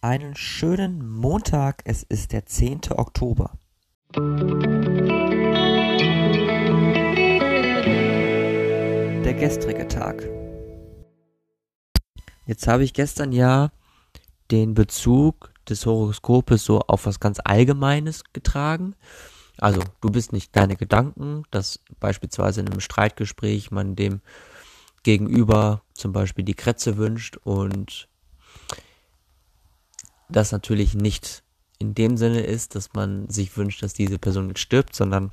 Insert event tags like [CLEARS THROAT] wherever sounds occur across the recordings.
einen schönen Montag. Es ist der 10. Oktober. Der gestrige Tag. Jetzt habe ich gestern ja den Bezug des Horoskopes so auf was ganz Allgemeines getragen. Also, du bist nicht deine Gedanken, dass beispielsweise in einem Streitgespräch man dem Gegenüber zum Beispiel die Kretze wünscht und das natürlich nicht in dem Sinne ist, dass man sich wünscht, dass diese Person jetzt stirbt, sondern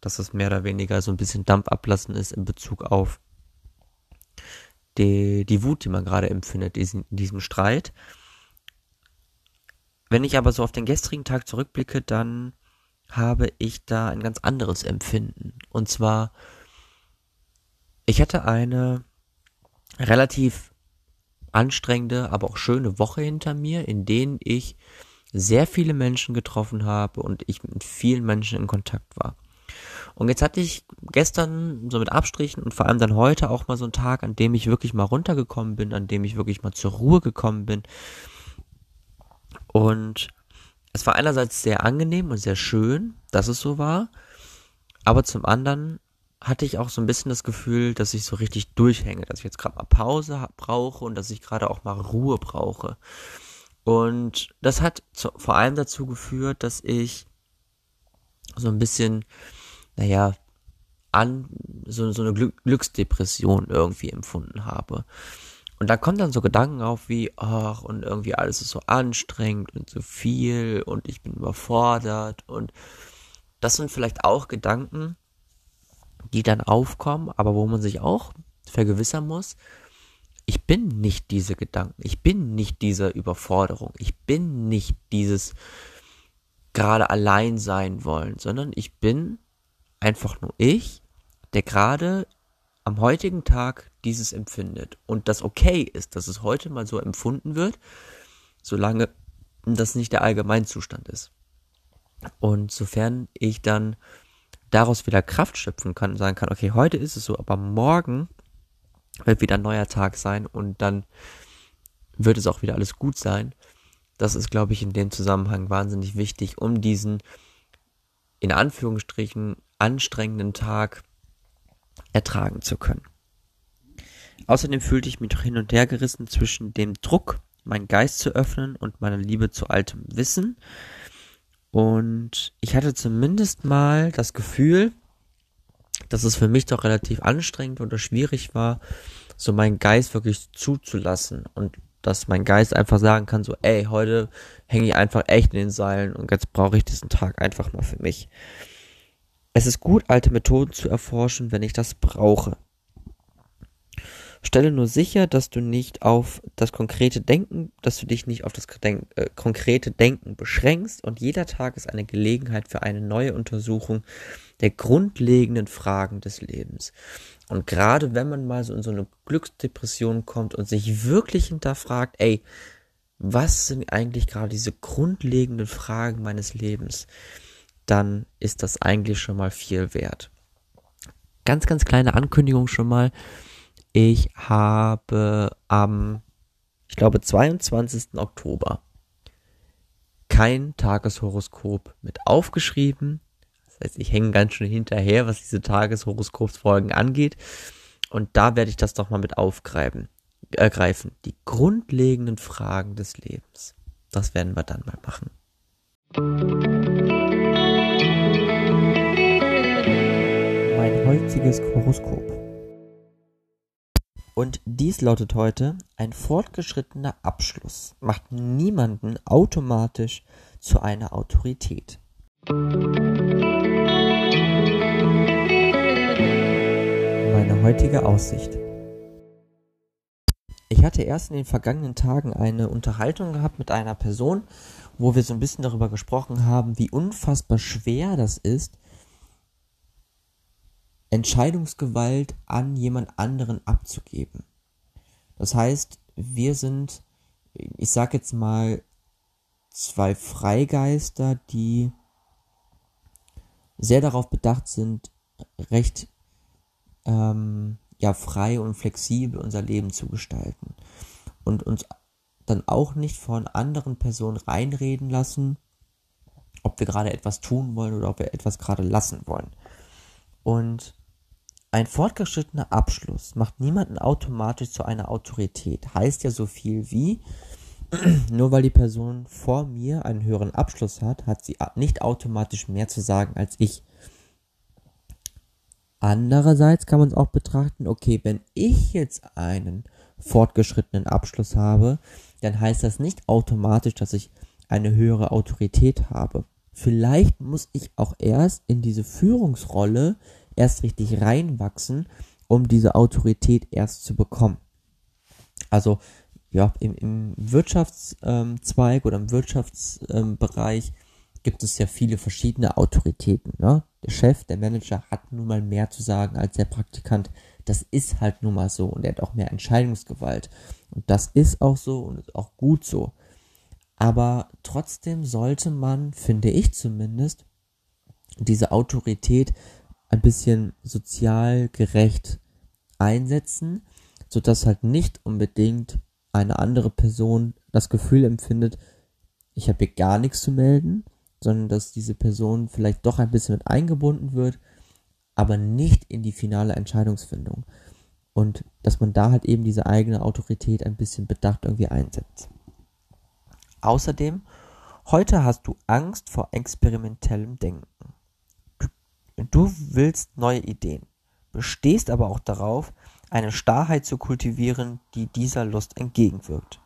dass es mehr oder weniger so ein bisschen Dampf ablassen ist in Bezug auf die, die Wut, die man gerade empfindet in diesem Streit. Wenn ich aber so auf den gestrigen Tag zurückblicke, dann habe ich da ein ganz anderes Empfinden. Und zwar, ich hatte eine relativ anstrengende, aber auch schöne Woche hinter mir, in denen ich sehr viele Menschen getroffen habe und ich mit vielen Menschen in Kontakt war. Und jetzt hatte ich gestern so mit Abstrichen und vor allem dann heute auch mal so einen Tag, an dem ich wirklich mal runtergekommen bin, an dem ich wirklich mal zur Ruhe gekommen bin. Und es war einerseits sehr angenehm und sehr schön, dass es so war, aber zum anderen hatte ich auch so ein bisschen das Gefühl, dass ich so richtig durchhänge, dass ich jetzt gerade mal Pause brauche und dass ich gerade auch mal Ruhe brauche. Und das hat zu, vor allem dazu geführt, dass ich so ein bisschen, naja, an so, so eine Glücksdepression irgendwie empfunden habe. Und da kommen dann so Gedanken auf wie, ach, und irgendwie alles ist so anstrengend und so viel und ich bin überfordert und das sind vielleicht auch Gedanken, die dann aufkommen, aber wo man sich auch vergewissern muss, ich bin nicht diese Gedanken, ich bin nicht diese Überforderung, ich bin nicht dieses gerade allein sein wollen, sondern ich bin einfach nur ich, der gerade am heutigen Tag dieses empfindet und das okay ist, dass es heute mal so empfunden wird, solange das nicht der Allgemeinzustand ist. Und sofern ich dann daraus wieder Kraft schöpfen kann und sagen kann, okay, heute ist es so, aber morgen wird wieder ein neuer Tag sein und dann wird es auch wieder alles gut sein. Das ist, glaube ich, in dem Zusammenhang wahnsinnig wichtig, um diesen in Anführungsstrichen anstrengenden Tag ertragen zu können. Außerdem fühlte ich mich doch hin und her gerissen zwischen dem Druck, meinen Geist zu öffnen und meiner Liebe zu altem Wissen und ich hatte zumindest mal das Gefühl, dass es für mich doch relativ anstrengend oder schwierig war, so meinen Geist wirklich zuzulassen und dass mein Geist einfach sagen kann, so, ey, heute hänge ich einfach echt in den Seilen und jetzt brauche ich diesen Tag einfach mal für mich. Es ist gut, alte Methoden zu erforschen, wenn ich das brauche. Stelle nur sicher, dass du nicht auf das konkrete Denken, dass du dich nicht auf das Denk äh, konkrete Denken beschränkst und jeder Tag ist eine Gelegenheit für eine neue Untersuchung der grundlegenden Fragen des Lebens. Und gerade wenn man mal so in so eine Glücksdepression kommt und sich wirklich hinterfragt, ey, was sind eigentlich gerade diese grundlegenden Fragen meines Lebens, dann ist das eigentlich schon mal viel wert. Ganz, ganz kleine Ankündigung schon mal. Ich habe am, ich glaube, 22. Oktober kein Tageshoroskop mit aufgeschrieben. Das heißt, ich hänge ganz schön hinterher, was diese Tageshoroskopsfolgen angeht. Und da werde ich das doch mal mit aufgreifen. Ergreifen. Die grundlegenden Fragen des Lebens. Das werden wir dann mal machen. Mein heutiges Horoskop. Und dies lautet heute, ein fortgeschrittener Abschluss macht niemanden automatisch zu einer Autorität. Meine heutige Aussicht. Ich hatte erst in den vergangenen Tagen eine Unterhaltung gehabt mit einer Person, wo wir so ein bisschen darüber gesprochen haben, wie unfassbar schwer das ist, Entscheidungsgewalt an jemand anderen abzugeben. Das heißt, wir sind, ich sag jetzt mal, zwei Freigeister, die sehr darauf bedacht sind, recht ähm, ja frei und flexibel unser Leben zu gestalten und uns dann auch nicht von anderen Personen reinreden lassen, ob wir gerade etwas tun wollen oder ob wir etwas gerade lassen wollen. Und ein fortgeschrittener Abschluss macht niemanden automatisch zu einer Autorität. Heißt ja so viel wie, [CLEARS THROAT] nur weil die Person vor mir einen höheren Abschluss hat, hat sie nicht automatisch mehr zu sagen als ich. Andererseits kann man es auch betrachten, okay, wenn ich jetzt einen fortgeschrittenen Abschluss habe, dann heißt das nicht automatisch, dass ich eine höhere Autorität habe. Vielleicht muss ich auch erst in diese Führungsrolle erst richtig reinwachsen, um diese Autorität erst zu bekommen. Also ja, im, im Wirtschaftszweig oder im Wirtschaftsbereich gibt es ja viele verschiedene Autoritäten. Ne? Der Chef, der Manager hat nun mal mehr zu sagen als der Praktikant. Das ist halt nun mal so und er hat auch mehr Entscheidungsgewalt. Und das ist auch so und ist auch gut so. Aber trotzdem sollte man, finde ich zumindest, diese Autorität ein bisschen sozial gerecht einsetzen, sodass halt nicht unbedingt eine andere Person das Gefühl empfindet, ich habe hier gar nichts zu melden, sondern dass diese Person vielleicht doch ein bisschen mit eingebunden wird, aber nicht in die finale Entscheidungsfindung. Und dass man da halt eben diese eigene Autorität ein bisschen bedacht irgendwie einsetzt. Außerdem, heute hast du Angst vor experimentellem Denken. Du, willst neue Ideen, bestehst aber auch darauf, eine Starrheit zu kultivieren, die dieser Lust entgegenwirkt.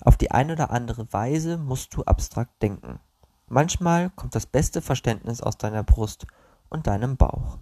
Auf die eine oder andere Weise musst du abstrakt denken. Manchmal kommt das beste Verständnis aus deiner Brust und deinem Bauch.